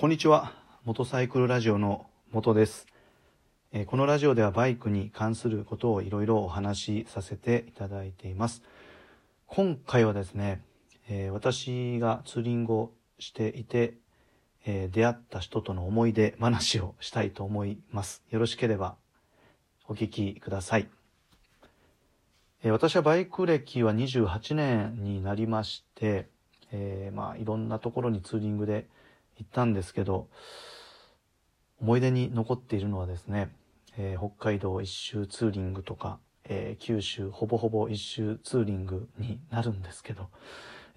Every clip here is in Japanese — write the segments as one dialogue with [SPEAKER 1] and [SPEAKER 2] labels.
[SPEAKER 1] こんにちは。モトサイクルラジオの元です。えー、このラジオではバイクに関することをいろいろお話しさせていただいています。今回はですね、えー、私がツーリングをしていて、えー、出会った人との思い出話をしたいと思います。よろしければお聞きください。え私はバイク歴は28年になりまして、えー、まあいろんなところにツーリングで行ったんですけど、思い出に残っているのはですね、えー、北海道一周ツーリングとか、えー、九州ほぼほぼ一周ツーリングになるんですけど、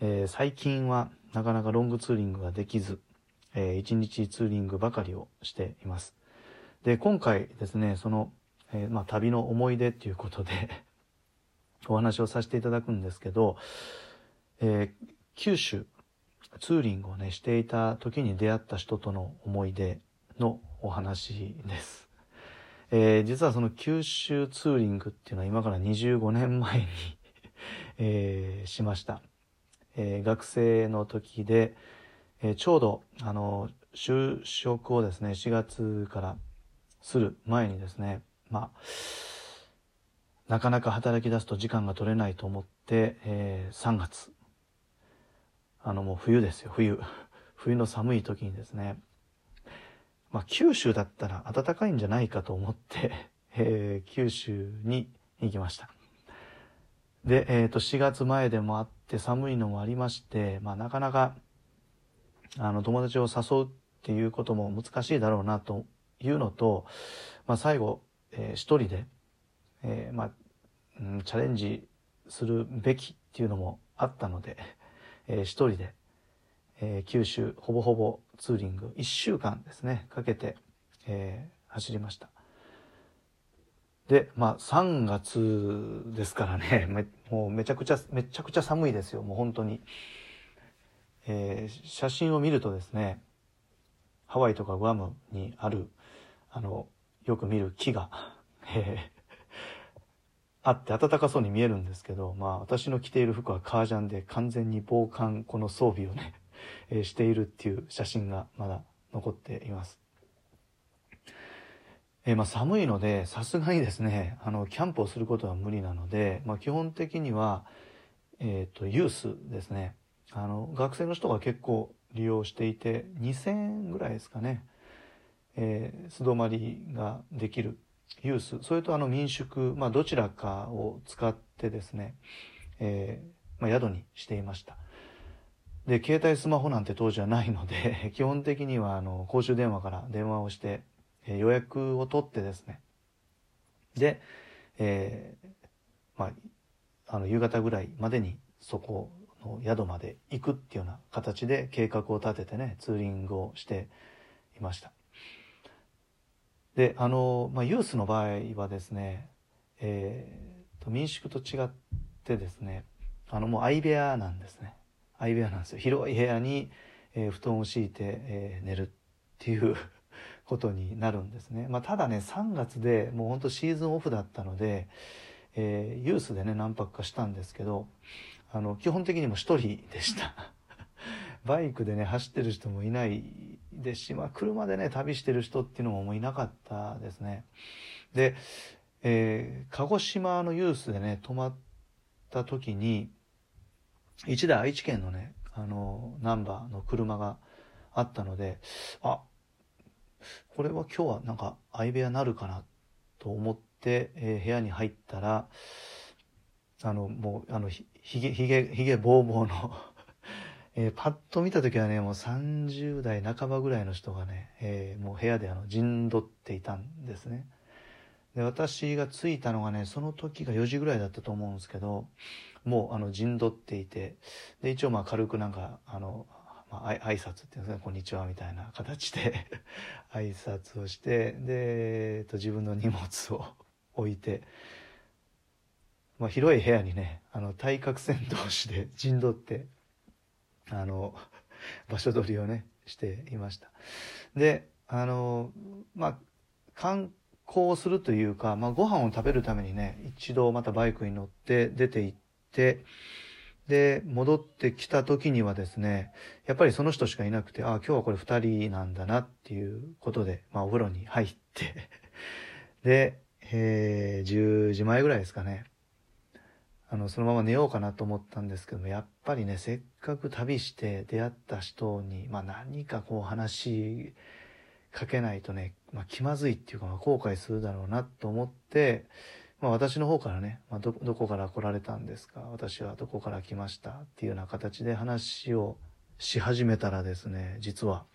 [SPEAKER 1] えー、最近はなかなかロングツーリングができず、え一日ツーリングばかりをしています。で、今回ですね、その、えまあ、旅の思い出っていうことで お話をさせていただくんですけど、えー、九州ツーリングをねしていた時に出会った人との思い出のお話です。えー、実はその九州ツーリングっていうのは今から25年前に えー、しました。えー、学生の時で、え、ちょうどあの就職をですね4月からする前にですねまあなかなか働き出すと時間が取れないと思って、えー、3月あのもう冬ですよ。冬。冬の寒い時にですね。まあ九州だったら暖かいんじゃないかと思って、えー、九州に行きました。で、えー、と4月前でもあって寒いのもありまして、まあ、なかなかあの友達を誘うっていうことも難しいだろうなというのと、まあ、最後、えー、一人でえー、まあ、うん、チャレンジするべきっていうのもあったので、えー、一人で、えー、九州ほぼほぼツーリング1週間ですねかけて、えー、走りました。でまあ3月ですからね めもうめちゃくちゃめちゃくちゃ寒いですよもう本当に、えー、写真を見るとですねハワイとかグアムにあるあのよく見る木が、えあって暖かそうに見えるんですけど、まあ私の着ている服は革ジャンで完全に防寒この装備をね、えー、しているっていう写真がまだ残っています。えー、まあ寒いのでさすがにですね、あのキャンプをすることは無理なので、まあ基本的には、えっ、ー、とユースですね。あの学生の人が結構利用していて2000円ぐらいですかね、えー、素泊まりができるユース。それとあの民宿、まあ、どちらかを使ってですね、えー、まあ、宿にしていました。で携帯スマホなんて当時はないので 基本的にはあの公衆電話から電話をして、えー、予約を取ってですね。で、えー、まあ、あの夕方ぐらいまでにそこの宿まで行くっていうような形で計画を立ててねツーリングをしていました。であの、まあ、ユースの場合はですね、えーと、民宿と違ってですねあのもう相部屋なんですね。相部屋なんですよ。広い部屋に、えー、布団を敷いて、えー、寝るっていう ことになるんですね、まあ、ただね3月でもうほんとシーズンオフだったので、えー、ユースでね何泊かしたんですけどあの基本的にも一人でした。バイクでね走ってる人もいないですし、まあ、車でね旅してる人っていうのももういなかったですね。で、えー、鹿児島のユースでね泊まった時に1台愛知県のねあのナンバーの車があったのであこれは今日はなんか相部屋なるかなと思って、えー、部屋に入ったらあのもうあのひげひげひげぼうぼうのえー、パッと見た時はね、もう30代半ばぐらいの人がね、えー、もう部屋であの陣取っていたんですね。で、私が着いたのがね、その時が4時ぐらいだったと思うんですけど、もうあの陣取っていて、で、一応まあ軽くなんか、あの、まあ、挨拶っていうんですか、ねこんにちはみたいな形で 挨拶をして、で、えっと、自分の荷物を 置いて、まあ、広い部屋にね、あの、対角線同士で陣取って、あの場所取りをねしていましたであのまあ観光するというか、まあ、ご飯を食べるためにね一度またバイクに乗って出て行ってで、戻ってきた時にはですね、やっぱりその人しかいなくて、ああ、今日はこれ二人なんだなっていうことで、まあお風呂に入ってで、えー、10時前ぐらいですかね。あの、そのまま寝ようかなと思ったんですけども、やっぱりね、せっかく旅して出会った人に、まあ何かこう話しかけないとね、まあ気まずいっていうか、まあ、後悔するだろうなと思って、まあ私の方からね、まあど、どこから来られたんですか？私はどこから来ました？っていうような形で話をし始めたらですね、実は、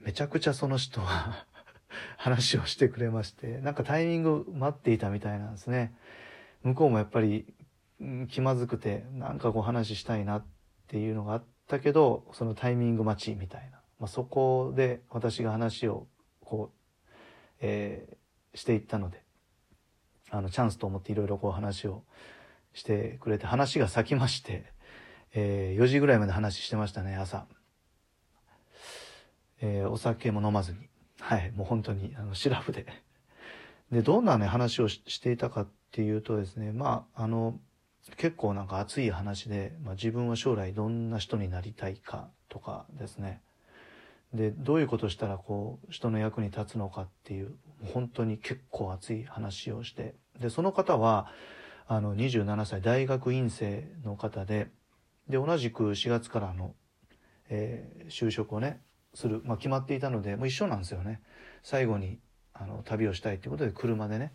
[SPEAKER 1] めちゃくちゃその人は 話をしてくれまして、なんかタイミング待っていたみたいなんですね。向こうもやっぱり、気まずくて、なんかこう話したいなっていうのがあったけど、そのタイミング待ちみたいな。まあ、そこで私が話をこう、えー、していったので、あの、チャンスと思っていろいろこう話をしてくれて、話が咲きまして、えー、4時ぐらいまで話してましたね、朝。えー、お酒も飲まずに。はい、もう本当に、あの、シラフで。で、どんなね、話をしていたかっていうとですね、まあ、あの、結構なんか熱い話で、まあ、自分は将来どんな人になりたいかとかですね。で、どういうことしたらこう、人の役に立つのかっていう、本当に結構熱い話をして、で、その方は、あの、27歳、大学院生の方で、で、同じく4月からの、えー、就職をね、する、まあ、決まっていたので、もう一緒なんですよね。最後に、あの、旅をしたいということで、車でね、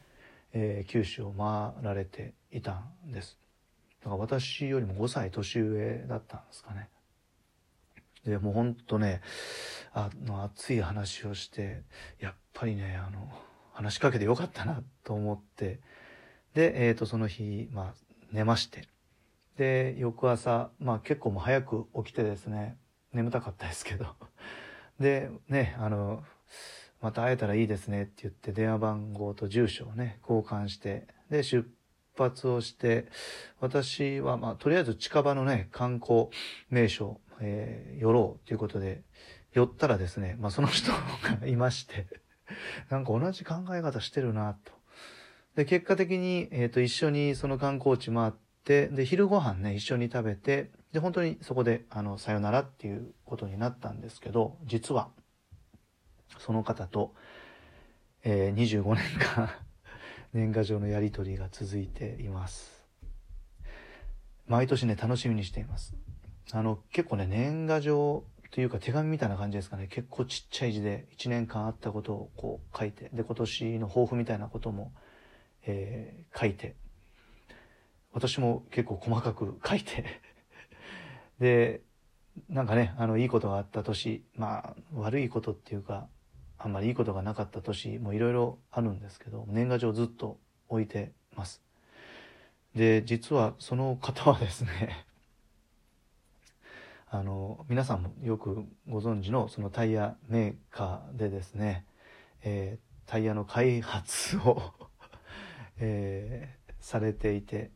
[SPEAKER 1] えー、九州を回られていたんです。だから私よりも5歳年上だったんですかね。で、もうほんとね、あの、熱い話をして、やっぱりね、あの、話しかけてよかったなと思って、で、えっ、ー、と、その日、まあ、寝まして、で、翌朝、まあ結構も早く起きてですね、眠たかったですけど、で、ね、あの、また会えたらいいですねって言って電話番号と住所をね、交換して、で、出発をして、私は、まあ、とりあえず近場のね、観光名所、えー、寄ろうということで、寄ったらですね、まあ、その人がいまして なんか同じ考え方してるなと。で、結果的に、えっ、ー、と、一緒にその観光地回って、で、昼ご飯ね、一緒に食べて、で、本当にそこで、あの、さよならっていうことになったんですけど、実は、その方と、えー、25年間年賀状のやり取りが続いています。毎年ね、楽しみにしています。あの、結構ね、年賀状というか手紙みたいな感じですかね。結構ちっちゃい字で1年間あったことをこう書いて、で、今年の抱負みたいなことも、えー、書いて、私も結構細かく書いてで、なんかね、あの、いいことがあった年、まあ、悪いことっていうか、あんまりいいことがなかった年もいろいろあるんですけど、年賀状ずっと置いてます。で、実はその方はですね、あの、皆さんもよくご存知のそのタイヤメーカーでですね、えー、タイヤの開発を えー、されていて、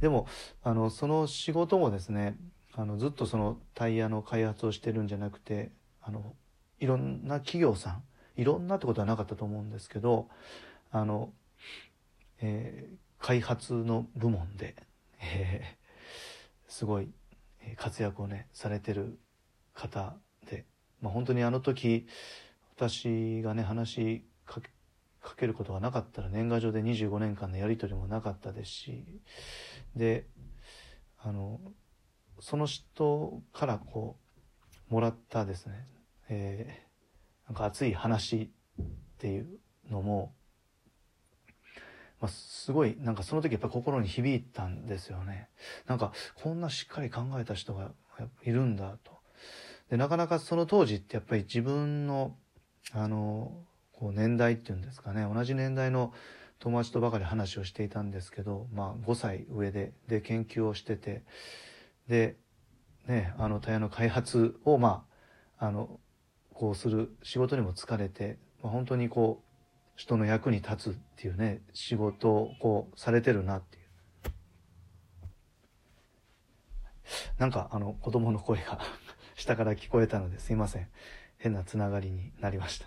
[SPEAKER 1] でも、あの、その仕事もですね、あの、ずっとそのタイヤの開発をしてるんじゃなくて、あの、いろんな企業さん、いろんなってことはなかったと思うんですけど、あの、えー、開発の部門で、えー、すごい活躍をね、されてる方で、まあ、本当にあの時、私がね、話かけかけることがなかったら年賀状で25年間のやり取りもなかったですし、で、あの、その人からこう、もらったですね、えー、なんか熱い話っていうのも、まあ、すごい、なんかその時やっぱ心に響いたんですよね。なんか、こんなしっかり考えた人がいるんだと。で、なかなかその当時ってやっぱり自分の、あの、こう年代っていうんですかね、同じ年代の友達とばかり話をしていたんですけど、まあ5歳上で、で、研究をしてて、で、ね、あの、タイヤの開発を、まあ、あの、こうする仕事にも疲れて、まあ、本当にこう、人の役に立つっていうね、仕事をこうされてるなっていう。なんかあの子供の声が 下から聞こえたのですいません。変なつながりになりました。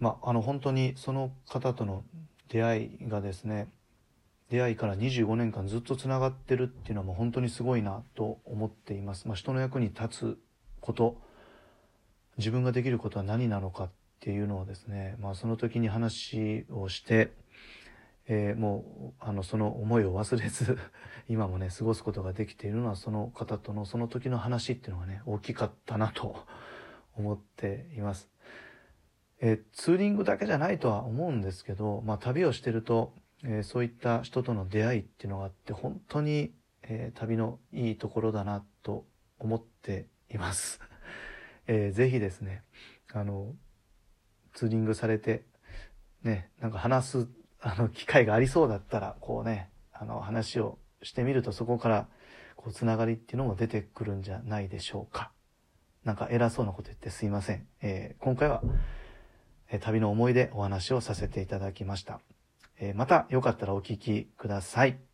[SPEAKER 1] まあ、あの本当にその方との出会いがですね、出会いから25年間ずっとつながってるっていうのはもう本当にすごいなと思っています。まあ、人の役に立つこと自分ができることは何なのかっていうのをですね、まあ、その時に話をして、えー、もうあのその思いを忘れず 今もね過ごすことができているのはその方とのその時の話っていうのがね大きかったなと思っています。えー、ツーリングだけじゃないとは思うんですけど、まあ、旅をしてると、えー、そういった人との出会いっていうのがあって本当に、え旅のいいところだなと思っています。えー、ぜひですね、あの、ツーリングされて、ね、なんか話す、あの、機会がありそうだったら、こうね、あの、話をしてみると、そこから、こう、つながりっていうのも出てくるんじゃないでしょうか。なんか偉そうなこと言ってすいません。えー、今回は、え、旅の思い出お話をさせていただきました。えー、またよかったらお聞きください。